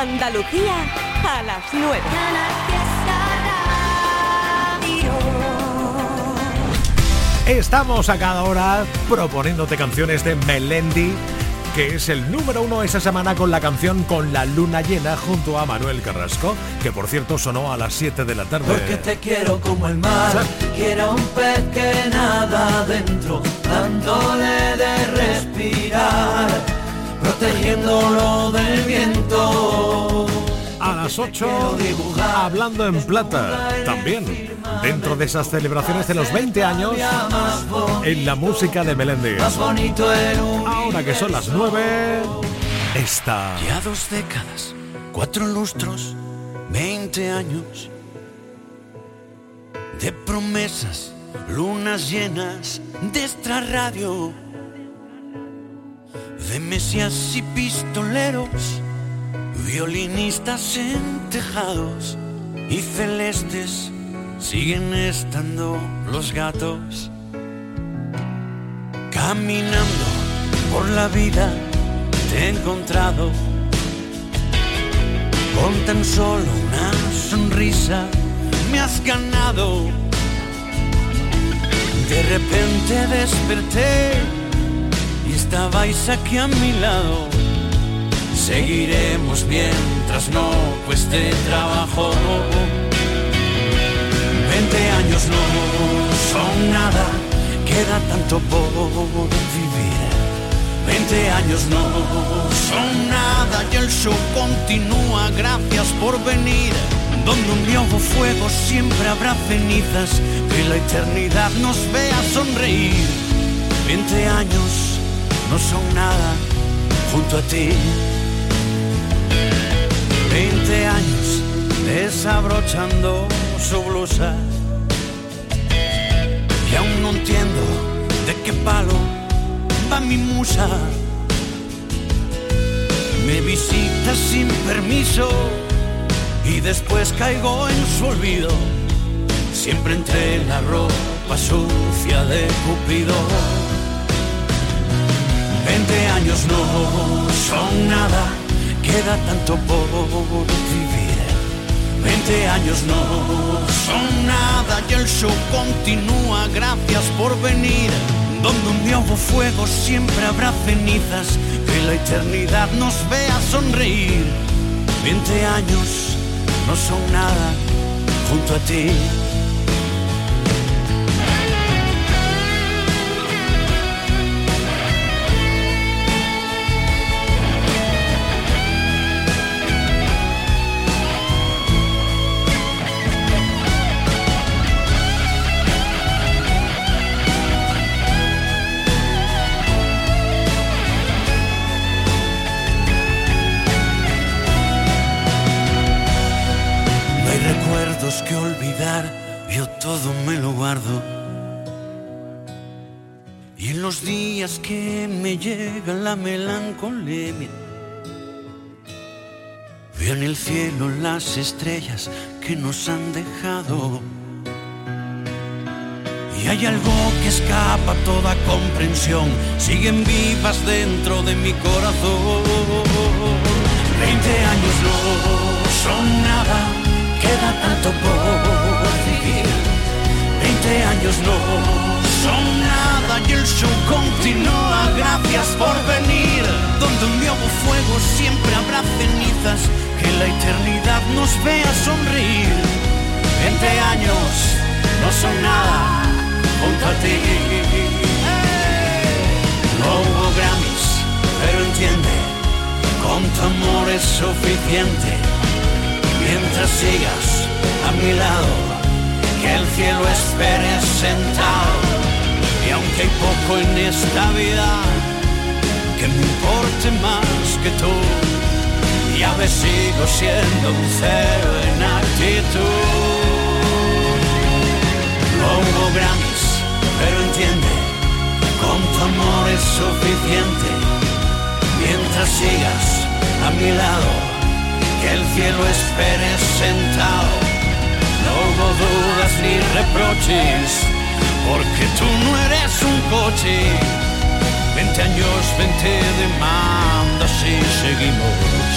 Andalucía a las 9. Estamos a cada hora proponiéndote canciones de Melendi, que es el número uno esa semana con la canción Con la luna llena junto a Manuel Carrasco, que por cierto sonó a las 7 de la tarde. Porque te quiero como el mar, quiero un pez que nada adentro, dándole de respirar, protegiéndolo del viento a las 8 hablando en plata. También dentro de esas celebraciones de los 20 años en la música de Melendi. Ahora que son las 9, está. Ya dos décadas, cuatro lustros, 20 años de promesas, lunas llenas de extra radio, de mesías y pistoleros Violinistas en tejados y celestes siguen estando los gatos. Caminando por la vida te he encontrado con tan solo una sonrisa me has ganado. De repente desperté y estabais aquí a mi lado Seguiremos mientras no cueste trabajo. Veinte años no son nada, queda tanto por vivir. Veinte años no son nada y el show continúa, gracias por venir. Donde un viejo fuego siempre habrá cenizas, que la eternidad nos vea sonreír. Veinte años no son nada junto a ti. 20 años desabrochando su blusa. Y aún no entiendo de qué palo va mi musa. Me visita sin permiso y después caigo en su olvido. Siempre entre la ropa sucia de Cupido. 20 años no son nada queda tanto por vivir. Veinte años no son nada y el show continúa, gracias por venir. Donde un día fuego siempre habrá cenizas, que la eternidad nos vea sonreír. Veinte años no son nada junto a ti. Y en los días que me llega la melancolía, veo en el cielo las estrellas que nos han dejado. Y hay algo que escapa toda comprensión, siguen vivas dentro de mi corazón. Veinte años no son nada queda tanto por 15 años no son nada y el show continúa. Gracias por venir. Donde un nuevo fuego siempre habrá cenizas. Que la eternidad nos vea sonreír. 20 años no son nada junto a ti. No hubo Grammys, pero entiende, con tu amor es suficiente. Mientras sigas a mi lado que el cielo espere sentado. Y aunque hay poco en esta vida que me importe más que tú, ya me sigo siendo un cero en actitud. No hubo grandes, pero entiende, con tu amor es suficiente. Mientras sigas a mi lado, que el cielo espere sentado. No hubo dudas ni reproches, porque tú no eres un coche. 20 años, 20 demandas y seguimos.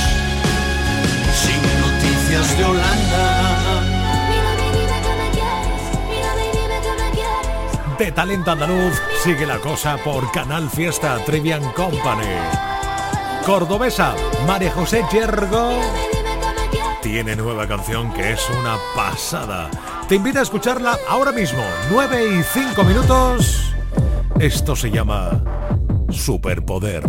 Sin noticias de Holanda. De talento andaluz sigue la cosa por Canal Fiesta Trivian Company. Cordobesa, María José Yergo tiene nueva canción que es una pasada. Te invito a escucharla ahora mismo, 9 y 5 minutos. Esto se llama Superpoder.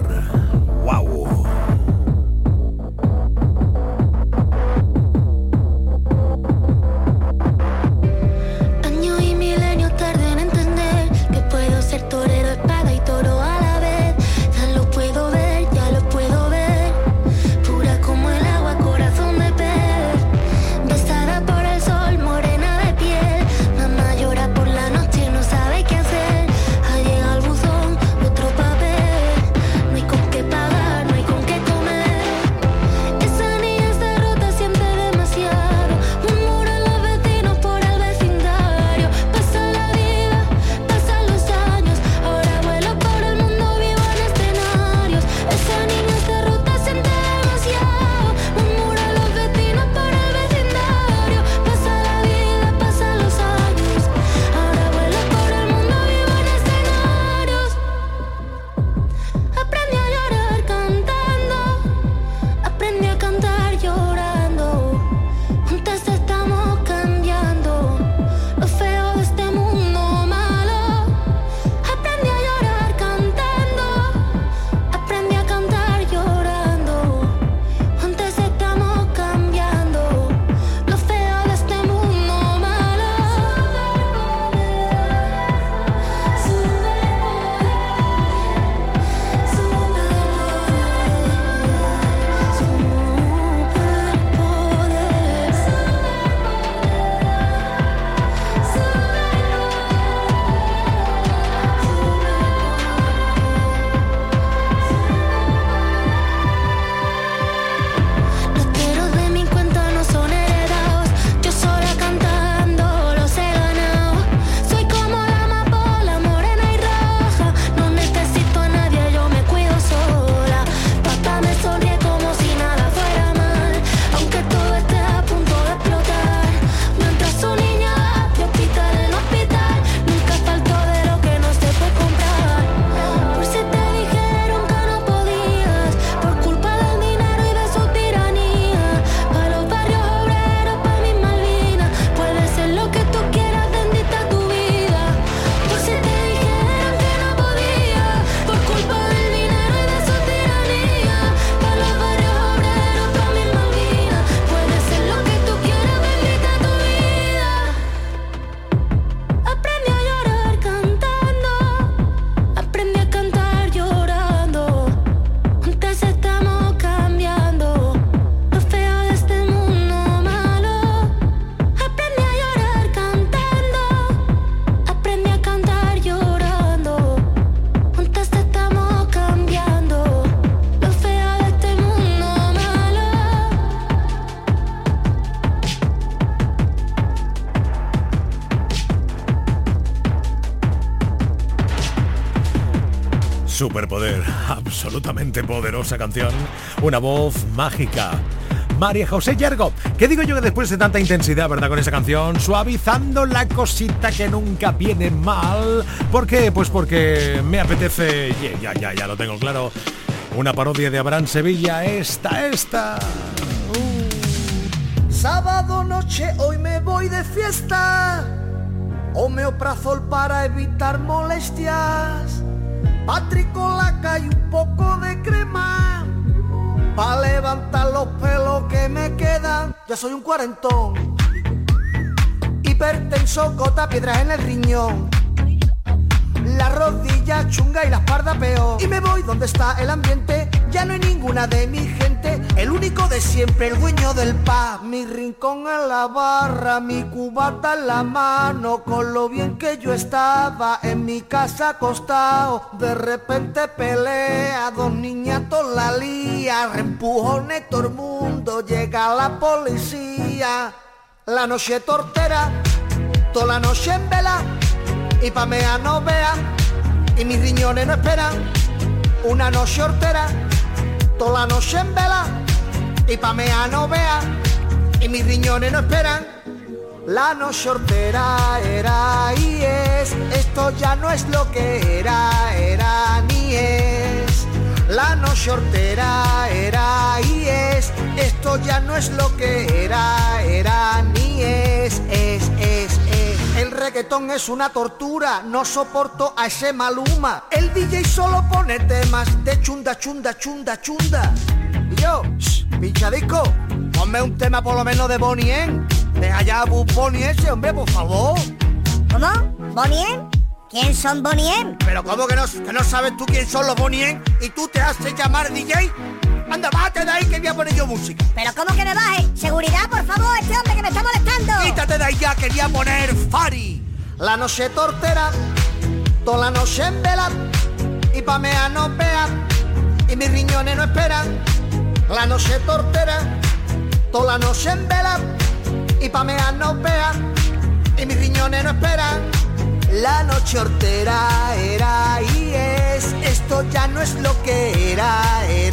Poderosa canción, una voz mágica. María José Yergo, ¿qué digo yo que después de tanta intensidad, verdad, con esa canción, suavizando la cosita que nunca viene mal? ¿Por qué? Pues porque me apetece, ya, ya, ya, lo tengo claro, una parodia de Abraham Sevilla, esta, esta. Uh. Sábado noche, hoy me voy de fiesta. Homeoprazol para evitar molestias la y Pa' levantar los pelos que me quedan. Ya soy un cuarentón. Hipertenso, gota, piedras en el riñón. La rodilla chunga y la espalda peor. Y me voy donde está el ambiente. Ya no hay ninguna de mi gente. El único de siempre, el dueño del paz. Mi rincón en la barra, mi cubata en la mano. Con lo bien que yo estaba en mi casa acostado. De repente pelea, dos niñatos la lía. Reempujones todo el mundo, llega la policía. La noche tortera, toda la noche en vela y pa' mea no vea, y mis riñones no esperan, una noche hortera, toda la noche en vela, y pa' mea no vea, y mis riñones no esperan, la noche hortera era y es es, esto ya no es lo que era, era ni es. La noche hortera era y es, esto ya no es lo que era, era ni es, es, es. El reggaetón es una tortura, no soporto a ese maluma. El DJ solo pone temas de chunda, chunda, chunda, chunda. Y yo, pinchadisco, ponme un tema por lo menos de Bonnie M. Deja ya a Bonnie ese, hombre, por favor. ¿Cómo? ¿Bonnie M? ¿Quién son Bonnie M? Pero ¿cómo que no, que no sabes tú quién son los Bonnie M y tú te haces llamar DJ? Anda, bájate de ahí que voy a poner yo música. ¿Pero cómo que me baje? Seguridad, por favor, este hombre que me está molestando. Quítate de ahí ya, quería poner Fari. La noche tortera, toda la noche en vela, y pa' mea no vea, y mis riñones no esperan. La noche tortera, toda la noche en vela, y pa' mea no vea, y mis riñones no esperan. La noche hortera era y es, esto ya no es lo que era, era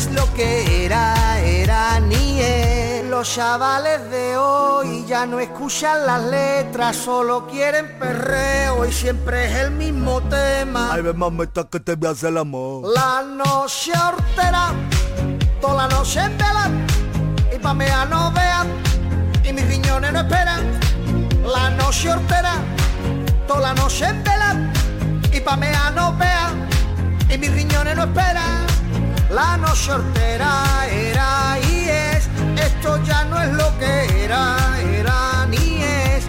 es lo que era, era ni es. Los chavales de hoy ya no escuchan las letras, solo quieren perreo y siempre es el mismo tema. Ay, ve mamita que te voy a hacer el amor. La noche hortera, toda la noche en vela, y pa' mea no vean, y mis riñones no esperan. La noche hortera, toda la noche en vela, y pa' mea no vean, y mis riñones no esperan. La noche hortera era y es, esto ya no es lo que era, era ni es.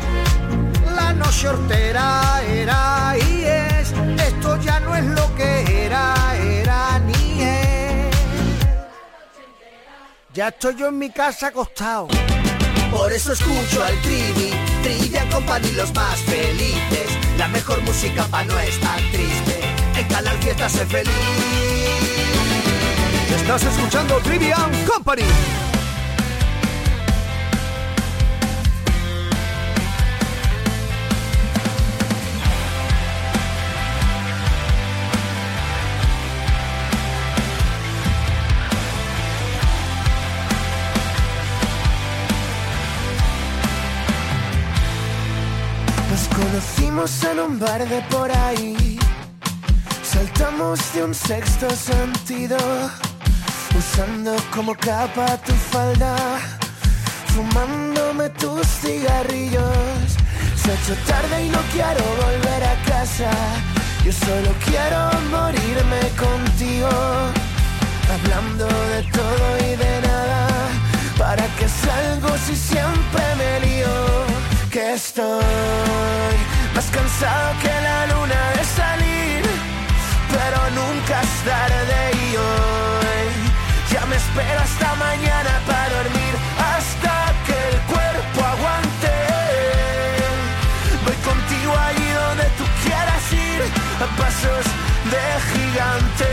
La noche hortera era y es, esto ya no es lo que era, era ni es. Ya estoy yo en mi casa acostado. Por eso escucho al Trivi, Trivia Company los más felices. La mejor música pa' no estar triste. En Canal Fiesta sé feliz. Estás escuchando Trivian Company. Nos conocimos en un bar de por ahí. Saltamos de un sexto sentido, usando como capa tu falda, fumándome tus cigarrillos. Se ha hecho tarde y no quiero volver a casa. Yo solo quiero morirme contigo, hablando de todo y de nada. ¿Para qué salgo si siempre me lío? Que estoy más cansado que la luna de salir, pero nunca es tarde y me espero hasta mañana para dormir, hasta que el cuerpo aguante. Voy contigo allí donde tú quieras ir, a pasos de gigante.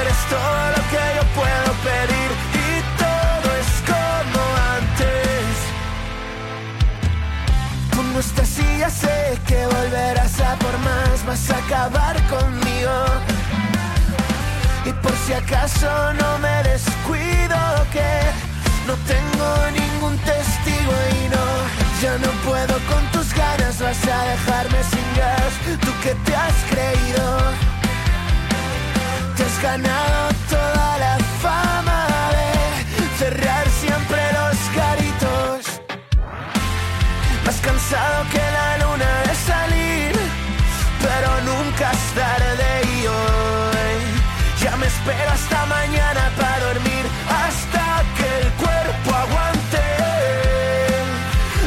Eres todo lo que yo puedo pedir y todo es como antes. Estás y ya sé que volverás a por más, vas a acabar conmigo. Por si acaso no me descuido que no tengo ningún testigo y no, ya no puedo con tus ganas, vas a dejarme sin gas, tú que te has creído. Te has ganado toda la fama de cerrar siempre los garitos. Más cansado que la luna de salir, pero nunca es tarde espero hasta mañana para dormir, hasta que el cuerpo aguante.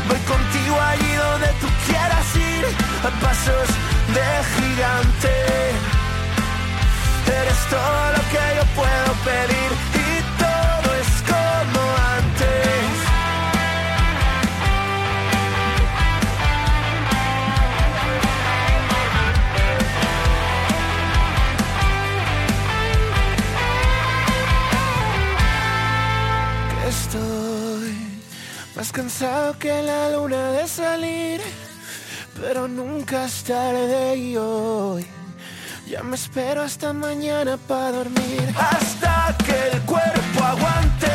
Voy contigo allí donde tú quieras ir, a pasos de gigante. Eres todo lo que yo puedo pedir cansado que la luna de salir, pero nunca es tarde y hoy. Ya me espero hasta mañana para dormir. Hasta que el cuerpo aguante.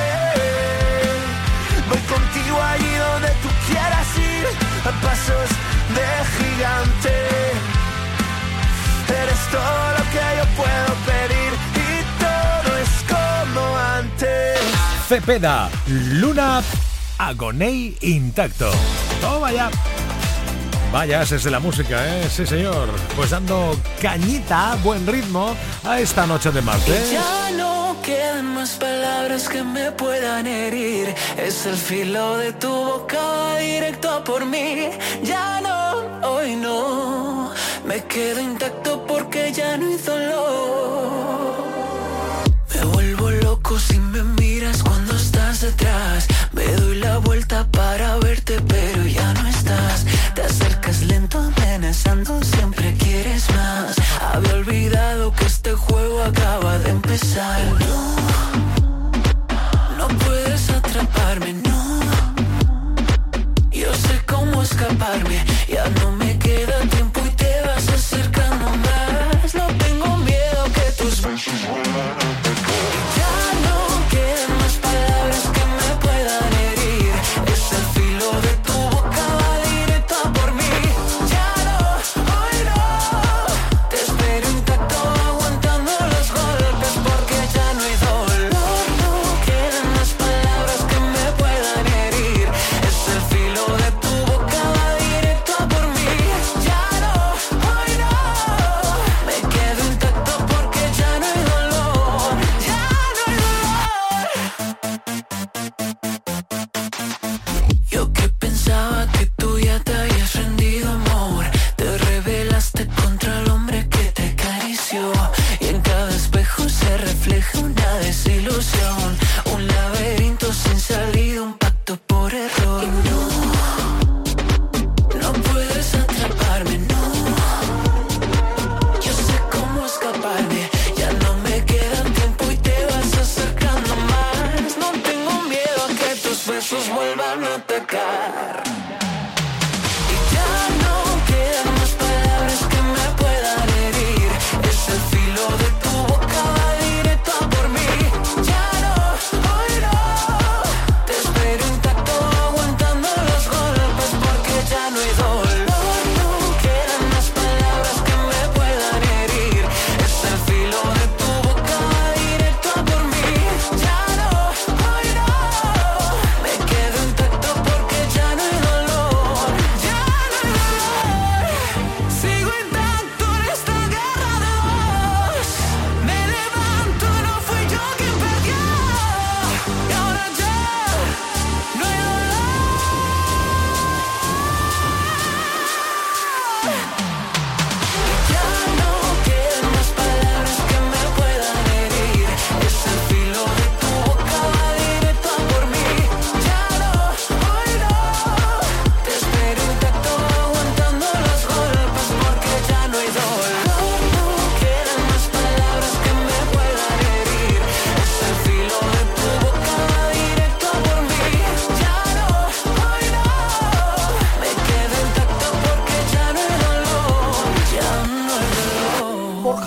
contigo allí donde tú quieras ir, a pasos de gigante. Eres todo lo que yo puedo pedir y todo es como antes. Cepeda, Luna, Agoney intacto. Toma ya. Vaya, ese es de la música, ¿eh? Sí, señor. Pues dando cañita, buen ritmo a esta noche de martes. Ya no quedan más palabras que me puedan herir. Es el filo de tu boca directo por mí. Ya no, hoy no. Me quedo intacto porque ya no hay dolor. Me vuelvo loco si me miras cuando estás detrás. Me doy la vuelta para verte, pero ya no estás. Te acercas lento, amenazando, siempre quieres más. Había olvidado que este juego acaba de empezar. No, no puedes atraparme, no. Yo sé cómo escaparme,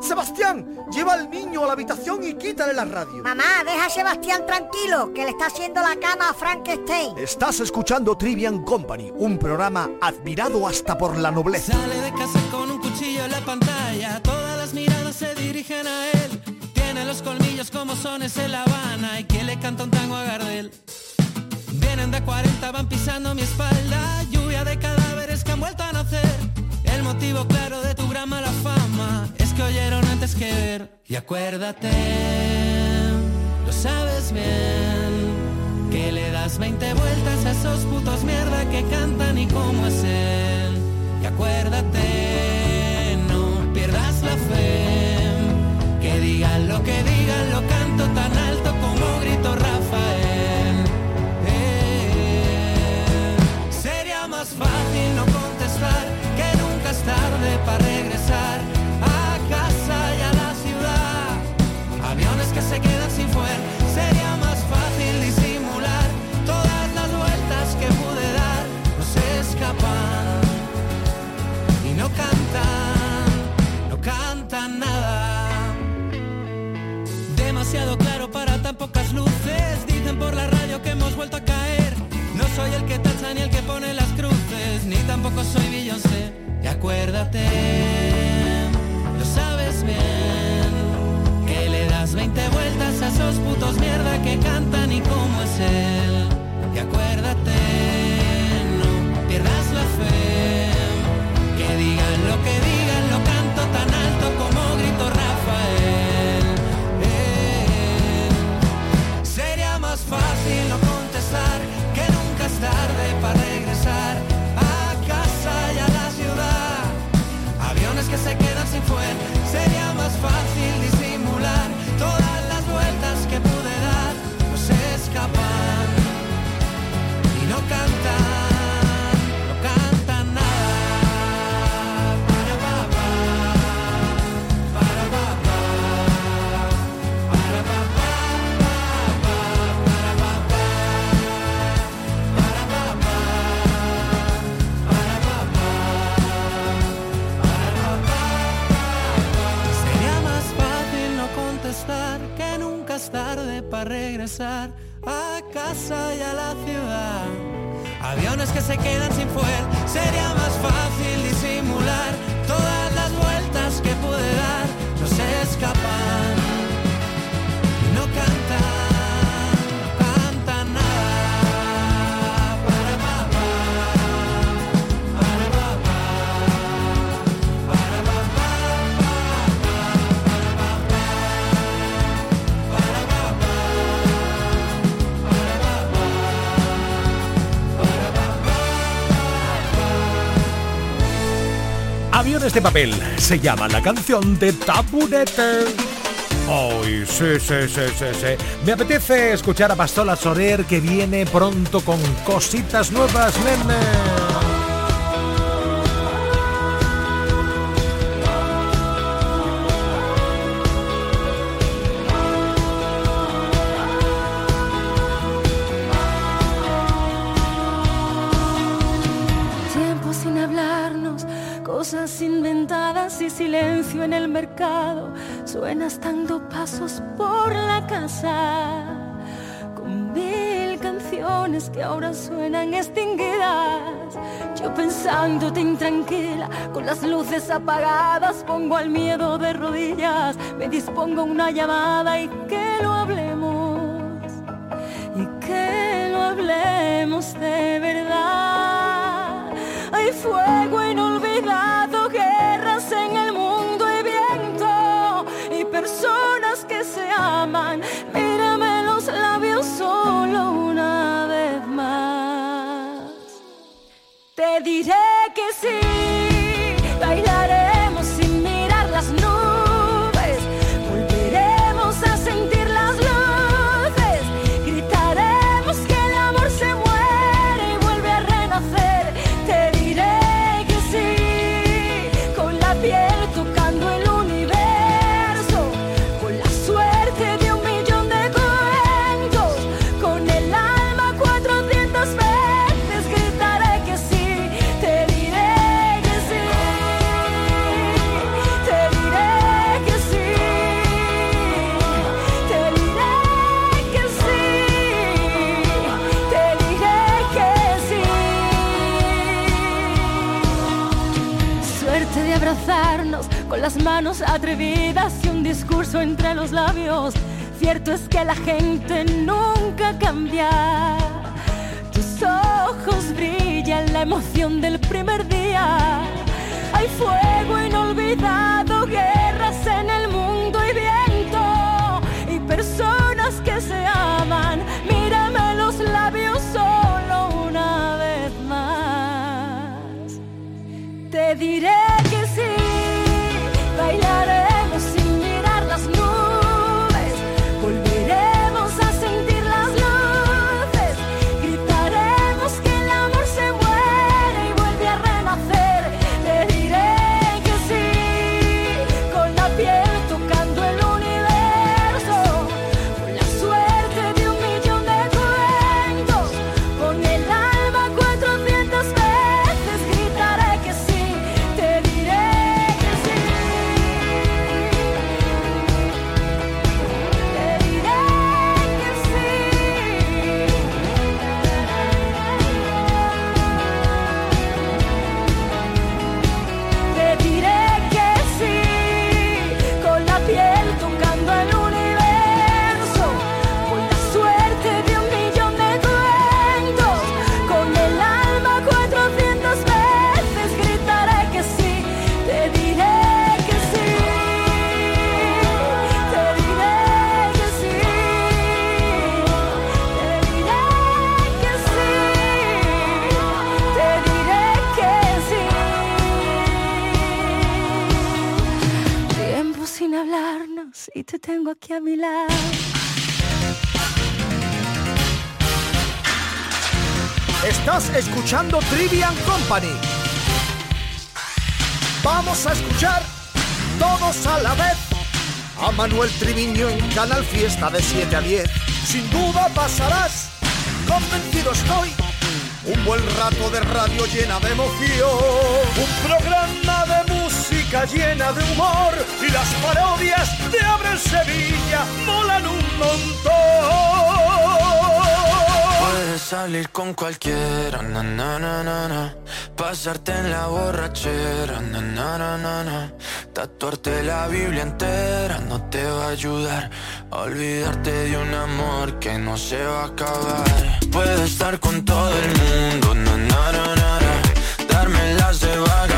Sebastián, lleva al niño a la habitación y quítale la radio. Mamá, deja a Sebastián tranquilo, que le está haciendo la cama a Frankenstein. Estás escuchando Trivian Company, un programa admirado hasta por la nobleza. Sale de casa con un cuchillo en la pantalla, todas las miradas se dirigen a él. Tiene los colmillos como sones en La Habana y que le canta un tango a Gardel. Vienen de 40, van pisando mi espalda, lluvia de cadáveres que han vuelto a nacer. El motivo claro de tu gran mala fama es oyeron antes que ver. Y acuérdate, lo sabes bien, que le das 20 vueltas a esos putos mierda que cantan y cómo es él. Y acuérdate, no pierdas la fe, que digan lo que digan, lo canto tan alto como grito Rafael. Eh, sería más fácil no contestar que nunca es tarde para regresar. vuelto a caer. No soy el que tacha ni el que pone la este papel. Se llama la canción de Taburete. Ay, sí, sí, sí, sí, sí. Me apetece escuchar a Pastola Soler que viene pronto con cositas nuevas, nene. Suenas dando pasos por la casa con mil canciones que ahora suenan extinguidas. Yo pensándote intranquila, con las luces apagadas, pongo al miedo de rodillas. Me dispongo una llamada y que lo hablemos. Y que lo hablemos de verdad. de abrazarnos con las manos atrevidas y un discurso entre los labios. Cierto es que la gente nunca cambia. Tus ojos brillan la emoción del primer día. Hay fuego inolvidado, guerras en el tengo aquí a mi lado. Estás escuchando Trivian Company. Vamos a escuchar todos a la vez a Manuel Triviño en Canal Fiesta de 7 a 10. Sin duda pasarás, convencido estoy un buen rato de radio llena de emoción. Un programa de música llena de humor. Y las parodias de Abre Sevilla molan un montón. Puedes salir con cualquiera, na, na, na, na, pasarte en la borrachera, na, na, na, na, tatuarte la Biblia entera no te va a ayudar olvidarte de un amor que no se va a acabar. Puedes estar con todo el mundo, na, na, na, na, darme las de vagabundo,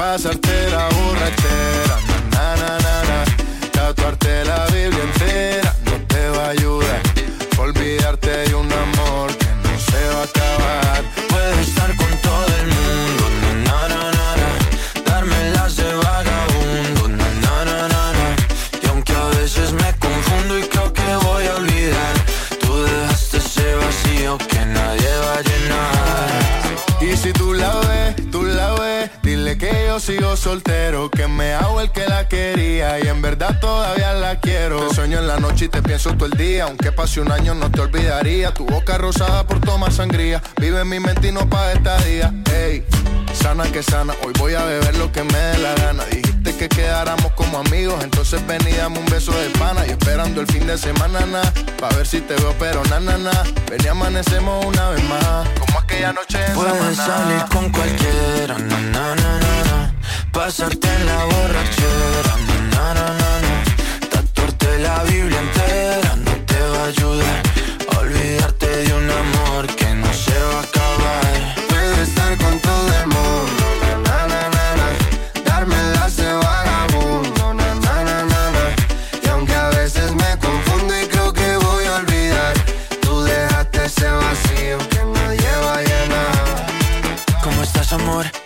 Pasarte la borrachera, noche y te pienso todo el día, aunque pase un año no te olvidaría. Tu boca rosada por tomar sangría, vive en mi mente y no pa' esta día. Ey, sana que sana, hoy voy a beber lo que me dé la gana. Dijiste que quedáramos como amigos, entonces ven y dame un beso de pana. Y esperando el fin de semana, na, pa' ver si te veo, pero na, na, na. Ven y amanecemos una vez más, como aquella noche en Puedes salir con cualquiera, na, na, na, na, na. pasarte en la borrachera, na, na, na, na, na. La Biblia entera no te va a ayudar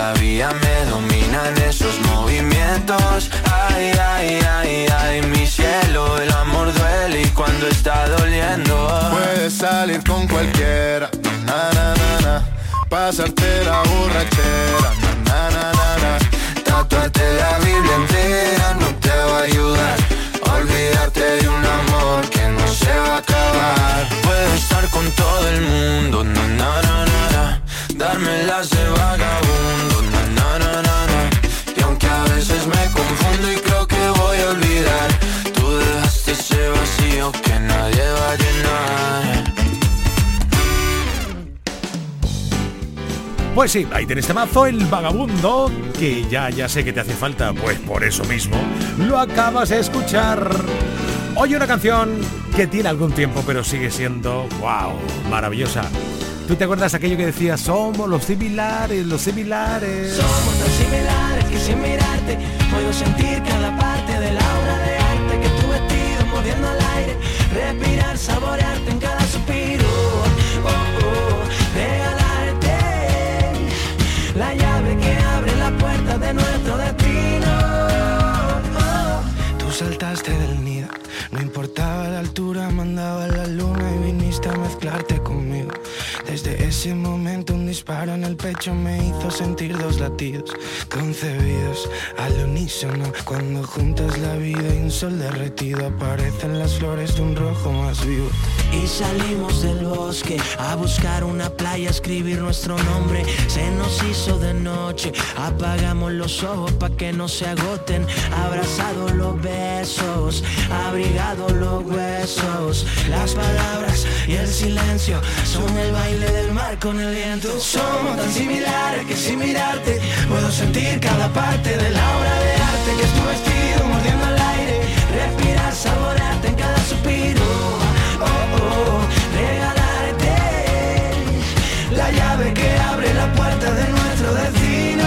todavía me dominan esos movimientos. Ay, ay, ay, ay, mi cielo, el amor duele y cuando está doliendo. Puedes salir con cualquiera, na na na na, pasarte la borrachera, na na na na, Tatuarte la Biblia entera sí, ahí tenés mazo el vagabundo, que ya, ya sé que te hace falta, pues por eso mismo, lo acabas de escuchar. Hoy una canción que tiene algún tiempo, pero sigue siendo, wow, maravillosa. ¿Tú te acuerdas aquello que decía, somos los similares, los similares? Somos tan similares que sin mirarte puedo sentir cada parte de la obra de arte que tu vestido moviendo al aire, respirar, saborearte en cada disparo en el pecho me hizo sentir dos latidos concebidos al unísono. Cuando juntas la vida y un sol derretido aparecen las flores de un rojo más vivo. Y salimos del bosque a buscar una playa, escribir nuestro nombre. Se nos hizo de noche, apagamos los ojos para que no se agoten. Abrazados los besos, abrigados los huesos. Las palabras y el silencio son el baile del mar con el viento. Somos tan similares que sin mirarte puedo sentir cada parte de la obra de arte que es tu vestido mordiendo el aire. Respirar, saborearte en cada suspiro. Oh, oh, regalarte la llave que abre la puerta de nuestro destino.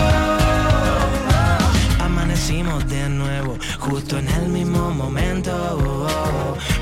Amanecimos de nuevo, justo en el mismo momento.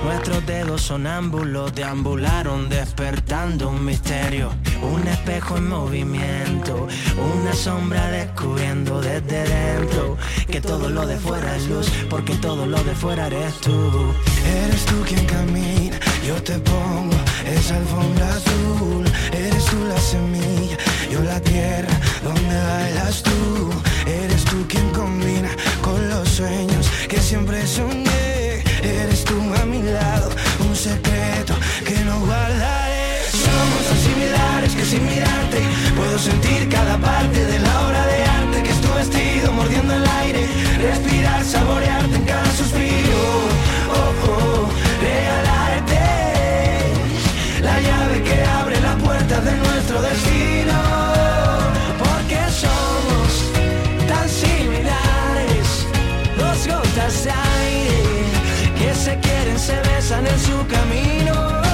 Nuestros dedos sonámbulos deambularon despertando un misterio. Un espejo en movimiento, una sombra descubriendo desde dentro que todo lo de fuera es luz, porque todo lo de fuera eres tú. Eres tú quien camina, yo te pongo esa alfombra azul. Eres tú la semilla, yo la tierra donde bailas tú. Eres tú quien combina con los sueños que siempre soñé. Eres tú a mi lado, un secreto que no guardaré. Somos tan similares que sin mirarte puedo sentir cada parte de la obra de arte que es tu vestido mordiendo el aire. Respirar, saborearte en cada suspiro. Oh, oh, la llave que abre la puerta de nuestro destino. Porque somos tan similares, dos gotas de aire que se quieren, se besan en su camino.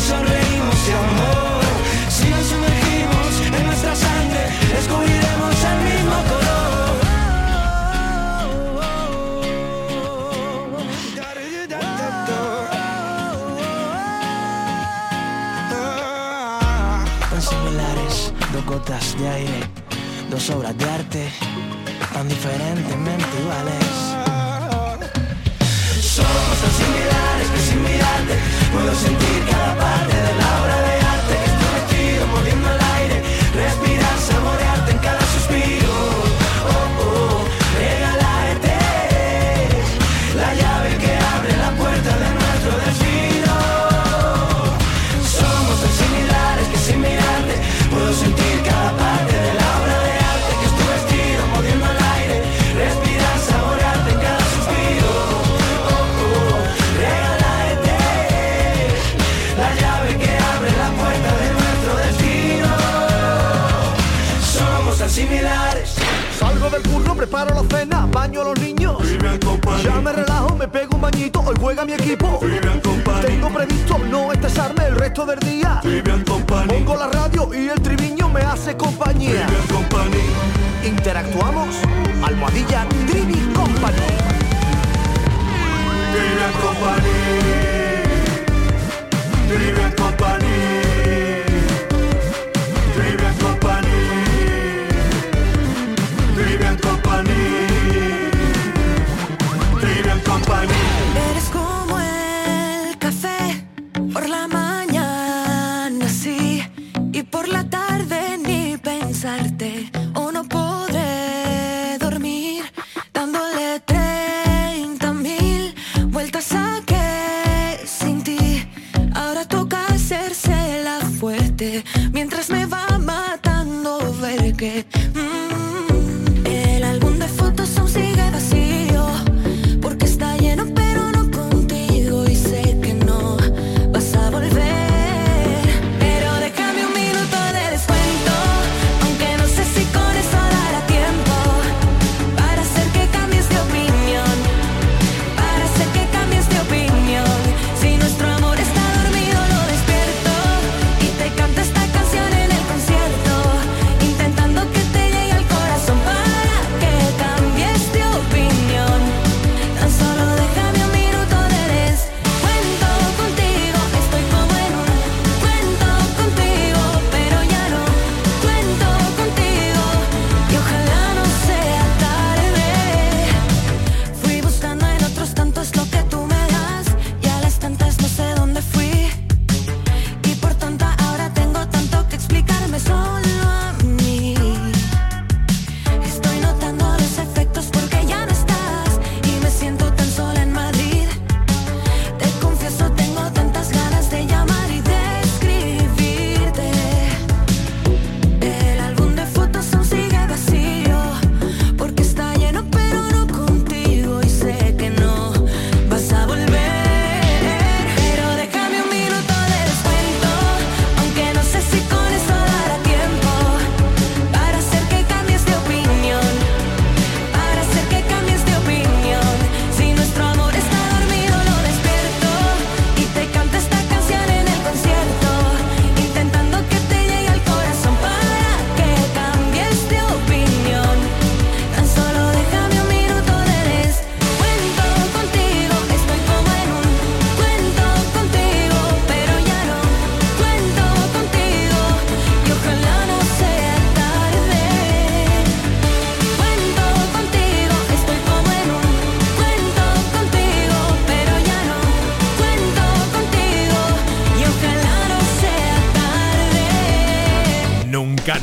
Sonreímos de amor, si nos sumergimos en nuestra sangre, descubriremos el mismo color. Tan similares, dos gotas de aire, dos obras de arte, tan diferentemente iguales. Juega mi equipo. Tengo previsto no estresarme el resto del día. Pongo la radio y el triviño me hace compañía. Interactuamos, almohadilla Trivi Company. Trivian Company. Trivian Company.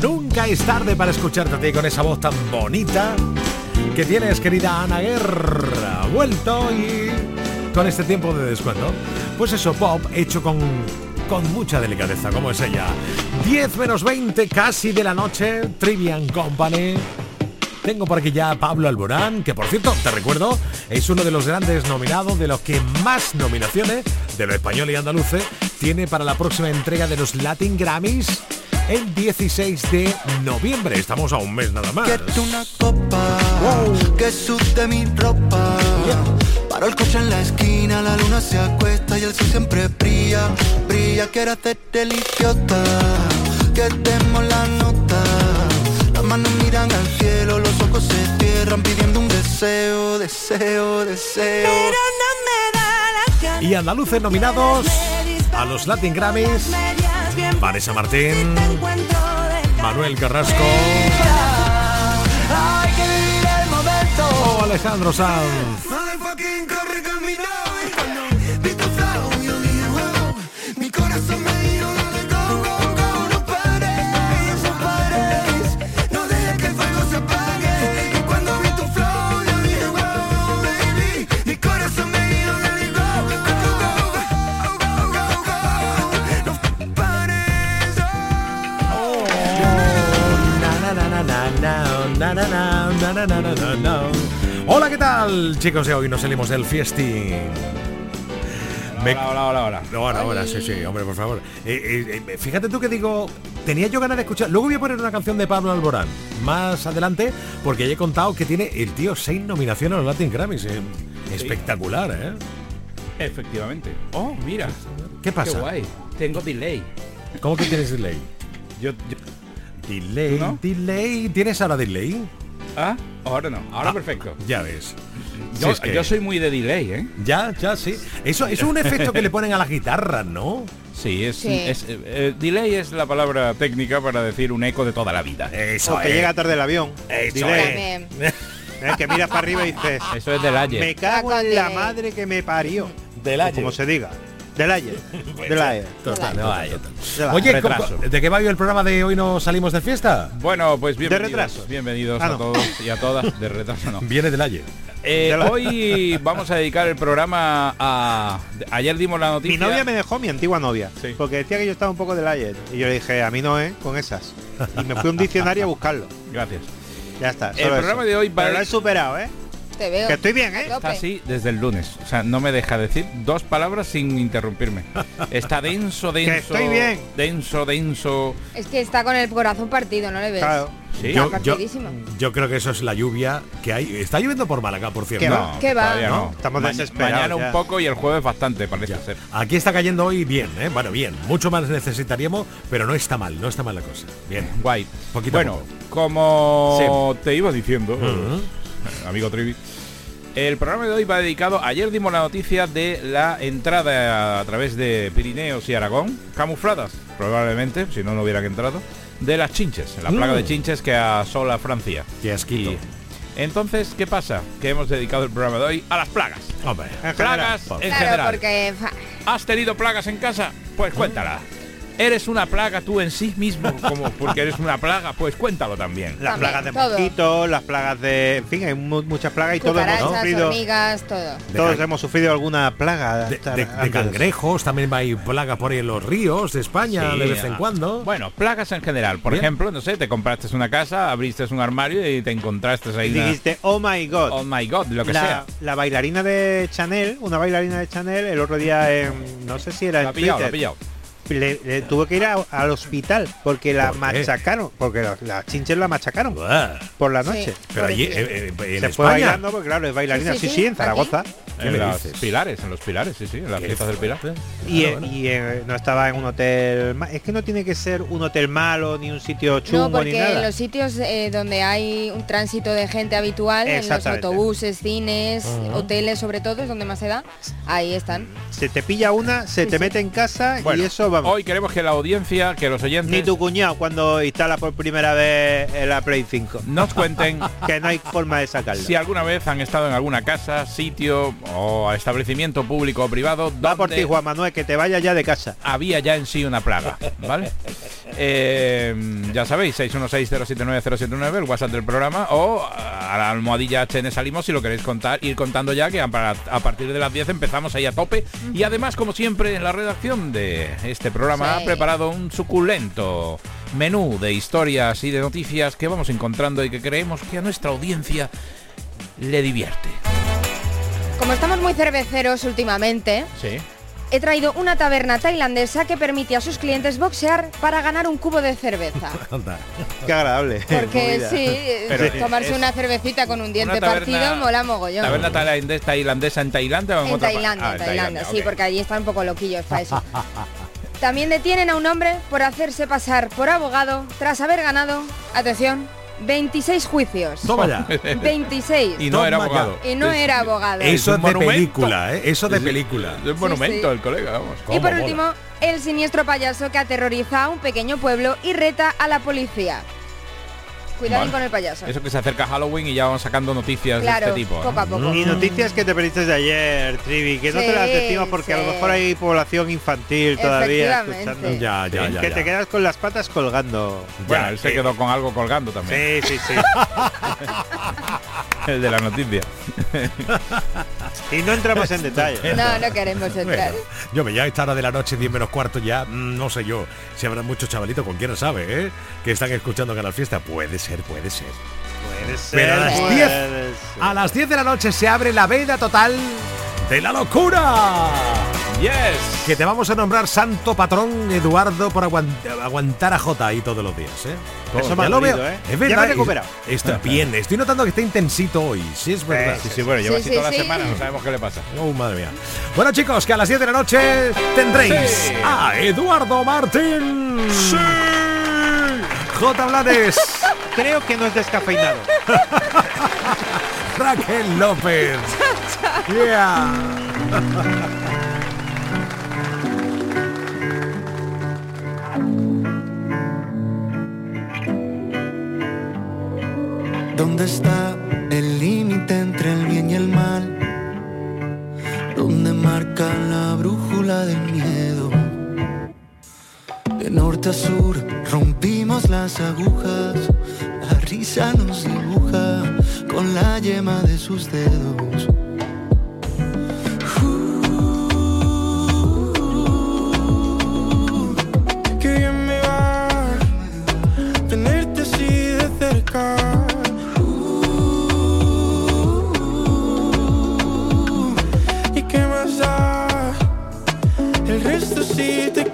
Nunca es tarde para escucharte con esa voz tan bonita que tienes, querida Ana Guerra. Vuelto y con este tiempo de descuento. Pues eso, pop hecho con, con mucha delicadeza, como es ella. 10 menos 20, casi de la noche, Trivian Company. Tengo por aquí ya a Pablo Alborán, que por cierto, te recuerdo, es uno de los grandes nominados, de los que más nominaciones de lo español y andaluce tiene para la próxima entrega de los Latin Grammys el 16 de noviembre. Estamos a un mes nada más. Quiero una copa que sude mi ropa. Paro el coche en la esquina, la luna se acuesta y el sol siempre brilla, brilla. Quiero hacerte el idiota, que demos la nota. Las manos miran al cielo, los ojos se cierran pidiendo un deseo, deseo, deseo. Y andaluces nominados a los Latin Grammys. Vanessa Martín, Manuel Carrasco o Alejandro Sanz. Hola, ¿qué tal, chicos? De hoy nos salimos del fiestín. Hola, hola, hola, hola. Hola, hola, sí, sí, hombre, por favor. Eh, eh, eh, fíjate tú que digo, tenía yo ganas de escuchar. Luego voy a poner una canción de Pablo Alborán más adelante, porque ya he contado que tiene el tío seis nominaciones a los Latin Grammys. Espectacular, ¿eh? Efectivamente. Oh, mira. ¿Qué pasa? Qué guay. Tengo delay. ¿Cómo que tienes delay? Yo, Delay, delay. ¿Tienes ahora delay? Ah, ahora no. Ahora Ah, perfecto. Ya ves. Yo, Si es que- yo soy muy de delay, ¿eh? Ya, ya, sí. Eso, eso es un efecto que le ponen a las guitarras, ¿no? Sí, es, Sí. es- eh, eh, delay es la palabra técnica para decir un eco de toda la vida. Eso O que llega tarde el avión. Eso Delay. También. Es que miras para arriba y dices, Eso es del ayer. me cago en la madre que me parió. Del Como se diga. Del ayer. Del ayer. Total, Del total, ayer. total. Del Oye, retraso. ¿cómo- ¿de qué va el programa de hoy no salimos de fiesta? Bueno, pues bienvenidos, retraso. bienvenidos Ah, a todos y a todas. De retraso no. Viene del ayer. Eh, De la- hoy vamos a dedicar el programa a... Ayer dimos la noticia... Mi novia me dejó, mi antigua novia, Sí. porque decía que yo estaba un poco del ayer. Y yo le dije, a mí no, ¿eh? Con esas. Y me fui a un diccionario a buscarlo. Gracias. Ya está. El programa eso. de hoy va Pero a- lo he superado, ¿eh? Te veo. Que estoy bien, ¿eh? Está así desde el lunes. O sea, no me deja decir dos palabras sin interrumpirme. Está denso, denso. estoy bien. Denso, denso. Es que está con el corazón partido, ¿no le ves? Claro. Sí. Yo, yo, yo creo que eso es la lluvia que hay. Está lloviendo por Málaga, por cierto. ¿Qué va? No, ¿Qué va? todavía no. Estamos Ma- desesperados Mañana un ya. poco y el jueves bastante, parece ser. Aquí está cayendo hoy bien, ¿eh? Bueno, bien. Mucho más necesitaríamos, pero no está mal, no está mal la cosa. Bien. Guay. Poquito bueno, poco. como te iba diciendo, amigo Trivi, el programa de hoy va dedicado. Ayer dimos la noticia de la entrada a través de Pirineos y Aragón, camufladas, probablemente, si no, no hubieran entrado, de las chinches, la plaga Mm. de chinches que asola Francia. Qué asquito. Y- entonces, ¿qué pasa? Que hemos dedicado el programa de hoy a las plagas. Hombre. Plagas Por en Claro, general. porque ¿Has tenido plagas en casa? Pues cuéntala. ¿Eres una plaga tú en sí mismo? Como porque eres una plaga, pues cuéntalo también. Las También, plagas de mosquitos, las plagas de... En fin, hay mu- muchas plagas y todos hemos sufrido... hormigas, todo. Todos hemos sufrido alguna plaga. De, de- de cangrejos, también hay plagas por ahí en los ríos de España Sí, de vez en ah, cuando. Bueno, plagas en general. Por Bien. ejemplo, no sé, te compraste una casa, abriste un armario y te encontraste ahí Y una- dijiste, oh my god. Oh my god, lo que la, sea. la bailarina de Chanel, una bailarina de Chanel, el otro día en, no sé si era Lo en ha pillado, lo ha Twitter, pillado. Le, le tuvo que ir a- al hospital porque la machacaron, porque la- las chinches la machacaron Buah. por la noche. Pero allí, eh, eh, en Se España. fue bailando porque claro, es bailarina, Sí, sí, sí, sí, sí, en Zaragoza. ¿Qué En los pilares, en los pilares, sí, sí, en las fiestas del pilar. Y, Claro, eh, bueno. y, eh, no estaba en un hotel es que no tiene que ser un hotel malo ni un sitio chungo No, ni porque en nada los sitios eh, donde hay un tránsito de gente habitual, en los autobuses, cines, hoteles sobre todo, es donde más se da, ahí están. se te pilla una se Sí, te sí. mete en casa Bueno, y eso vamos. Hoy queremos que la audiencia, que los oyentes ni tu cuñado cuando instala por primera vez la Play 5 nos cuenten que no hay forma de sacarlo. si alguna vez han estado en alguna casa, sitio o establecimiento público o privado Va por ti Juan Manuel que te vaya ya de casa. había ya en sí una plaga, ¿vale? Eh, ya sabéis, 616-079-079, el WhatsApp del programa, o a la almohadilla HN salimos si lo queréis contar, ir contando ya que a, a partir de las 10 empezamos ahí a tope. Y además, como siempre, en la redacción de este programa ha preparado un suculento menú de historias y de noticias que vamos encontrando y que creemos que a nuestra audiencia le divierte. Como estamos muy cerveceros últimamente, sí he traído una taberna tailandesa que permite a sus clientes boxear para ganar un cubo de cerveza. Qué agradable. Porque sí, tomarse una cervecita con un diente partido mola mogollón. ¿Taberna tailandesa en Tailandia o en, en Tailandia? en Tailandia, sí, porque allí están un poco loquillos para eso. También detienen a un hombre por hacerse pasar por abogado tras haber ganado, atención, 26 juicios. Toma ya. 26. Y no era abogado. Y no era abogado. Eso es de película, ¿eh? Eso de película. Es un monumento el colega, vamos. Y por último, el siniestro payaso que aterroriza a un pequeño pueblo y reta a la policía. Cuidado con el payaso. Eso que se acerca a Halloween y ya van sacando noticias de este tipo. Poco a poco. Y noticias que te perdiste de ayer, Trivi, que no te las decimos porque a lo mejor hay población infantil todavía escuchando. Ya, ya, ya. Que te quedas con las patas colgando. Bueno, él se quedó con algo colgando también. Sí, sí, sí. el de la noticia. y no entramos en detalle. No, no queremos entrar. yo me ya esta hora de la noche, 10 menos cuarto, ya mm, no sé yo si habrá muchos chavalitos, con quien sabe, ¿eh? Que están escuchando Canal Fiesta. Puede ser, puede ser. Puede ser. Pero a las 10, a las 10 de la noche se abre la veda total de la locura. Yes. Que te vamos a nombrar santo patrón Eduardo por aguantar a J ahí todos los días, ¿eh? Eso me lo veo, ¿eh? Es verdad. Ya me he recuperado. Está bien, estoy notando que está intensito hoy. Sí, es verdad. Sí, sí, bueno, lleva así toda la semana, no sabemos qué le pasa. Oh, madre mía. Bueno, chicos, que a las 10 de la noche tendréis a Eduardo Martín. Sí. J. Blades. Creo que no es descafeinado. Raquel López. yeah. ¿Dónde está el límite entre el bien y el mal? ¿Dónde marca la brújula del miedo? De norte a sur rompimos las agujas, la risa nos dibuja con la yema de sus dedos. see the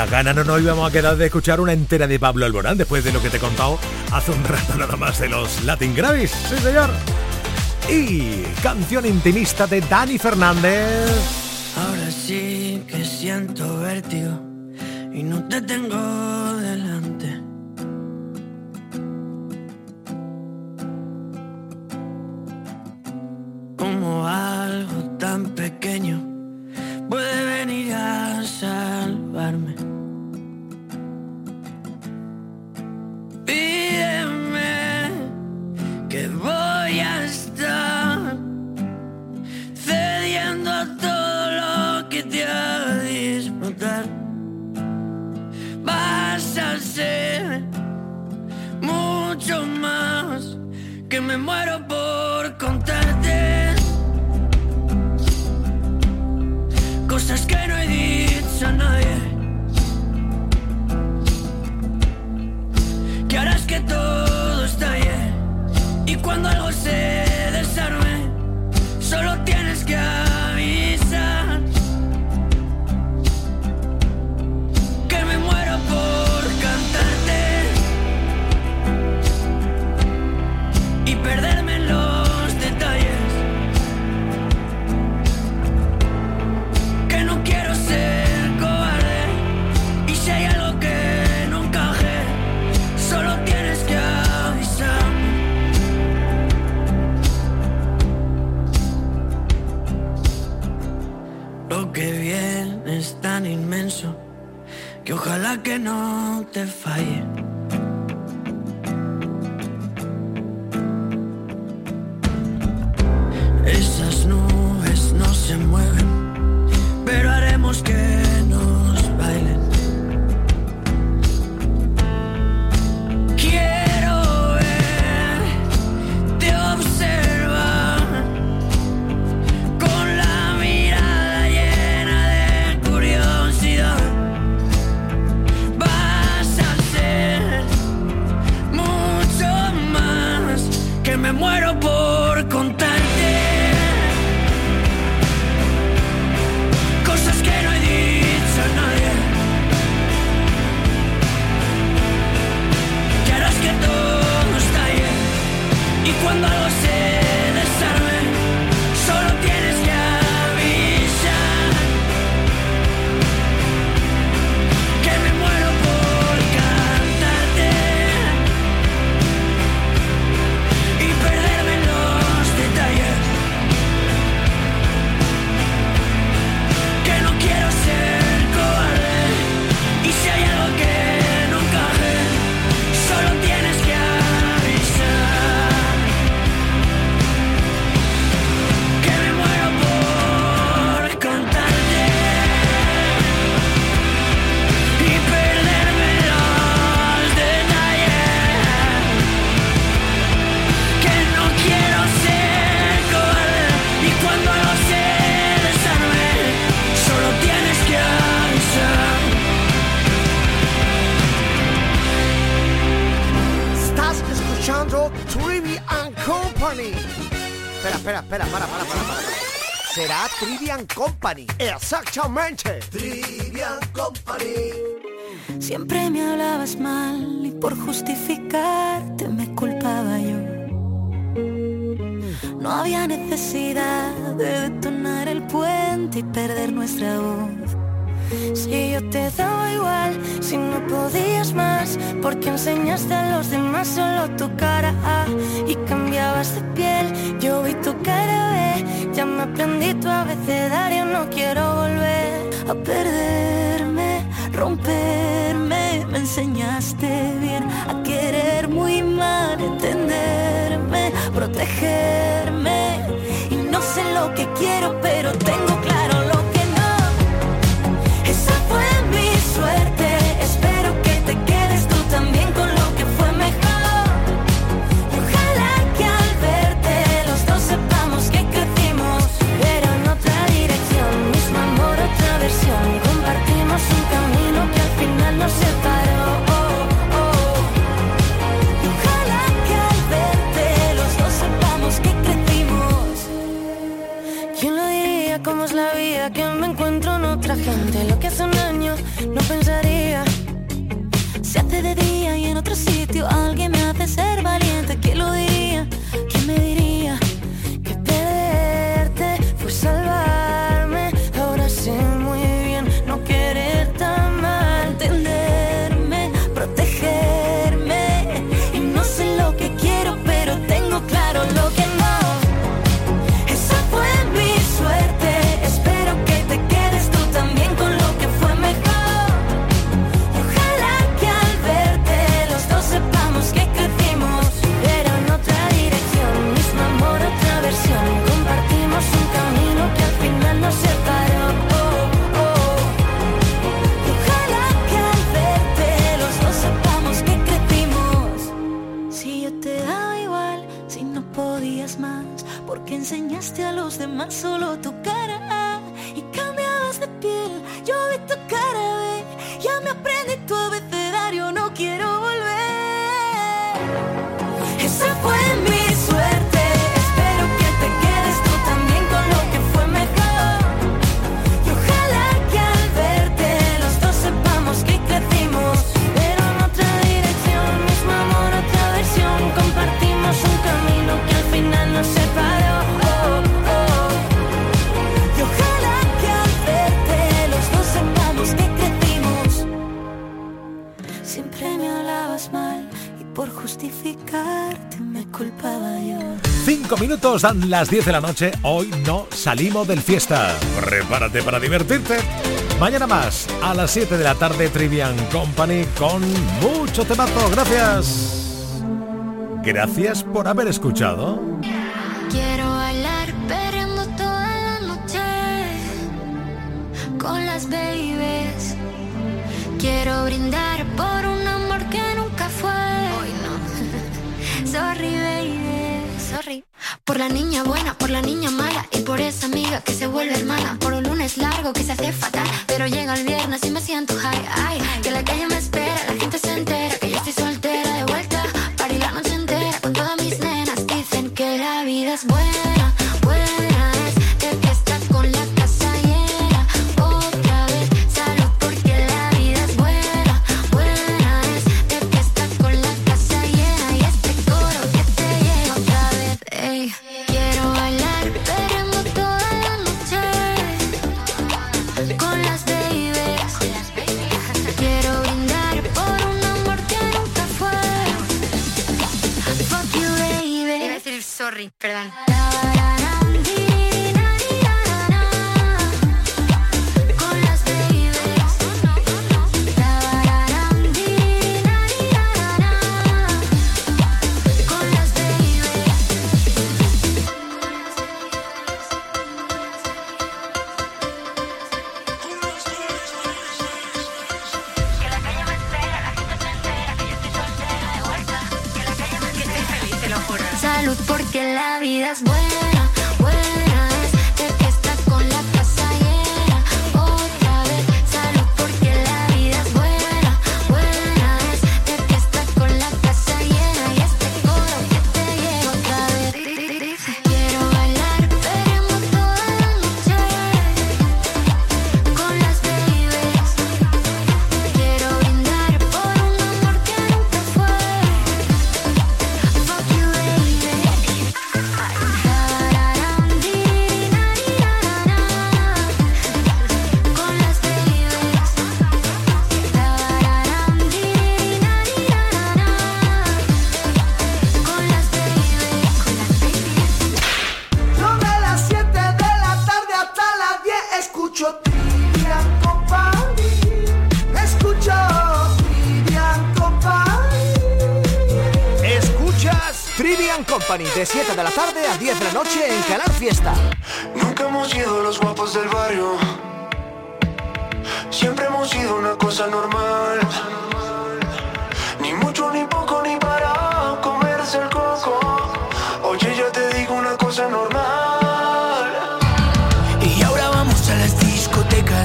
las ganas no nos íbamos a quedar de escuchar una entera de Pablo Alborán después de lo que te he contado hace un rato nada más de los Latin Gravis. Sí, señor. Y canción intimista de Dani Fernández. Ahora sí que siento vértigo y no te tengo Exactamente. Trivian Company. Siempre me hablabas mal y por justificarte me culpaba yo. No había necesidad de detonar el puente y perder nuestra voz. Si yo te daba igual, si no podías más, porque enseñaste a los demás solo tu cara y cambiabas de piel. Yo vi tu cara ya me aprendí tu abecedario, no quiero volver a perderme, romperme. Me enseñaste bien a querer muy mal, entenderme, protegerme. Y no sé lo que te you all justificarte me culpaba yo. Cinco minutos dan las 10 de la noche. Hoy no salimos del fiesta. Prepárate para divertirte. Mañana más, a las 7 de la tarde, Trivian Company con mucho temazo. Gracias. Gracias por haber escuchado. Quiero bailar perreando toda la noche con las babies. Quiero brindar por un Sorry, baby. Sorry. Por la niña buena, por la niña mala y por esa amiga que se vuelve hermana. Por un lunes largo que se hace fatal, pero llega el viernes y me siento high. Perdón.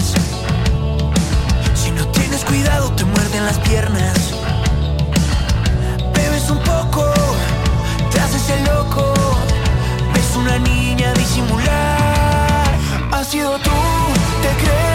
Si no tienes cuidado, te muerden las piernas. Bebes un poco, te haces el loco. Ves una niña disimular. Ha sido tú, te crees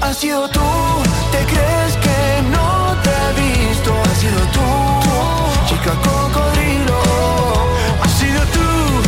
Ha sido tú, te crees que no te he visto. Ha sido tú, chica cocodrilo. Has sido tú.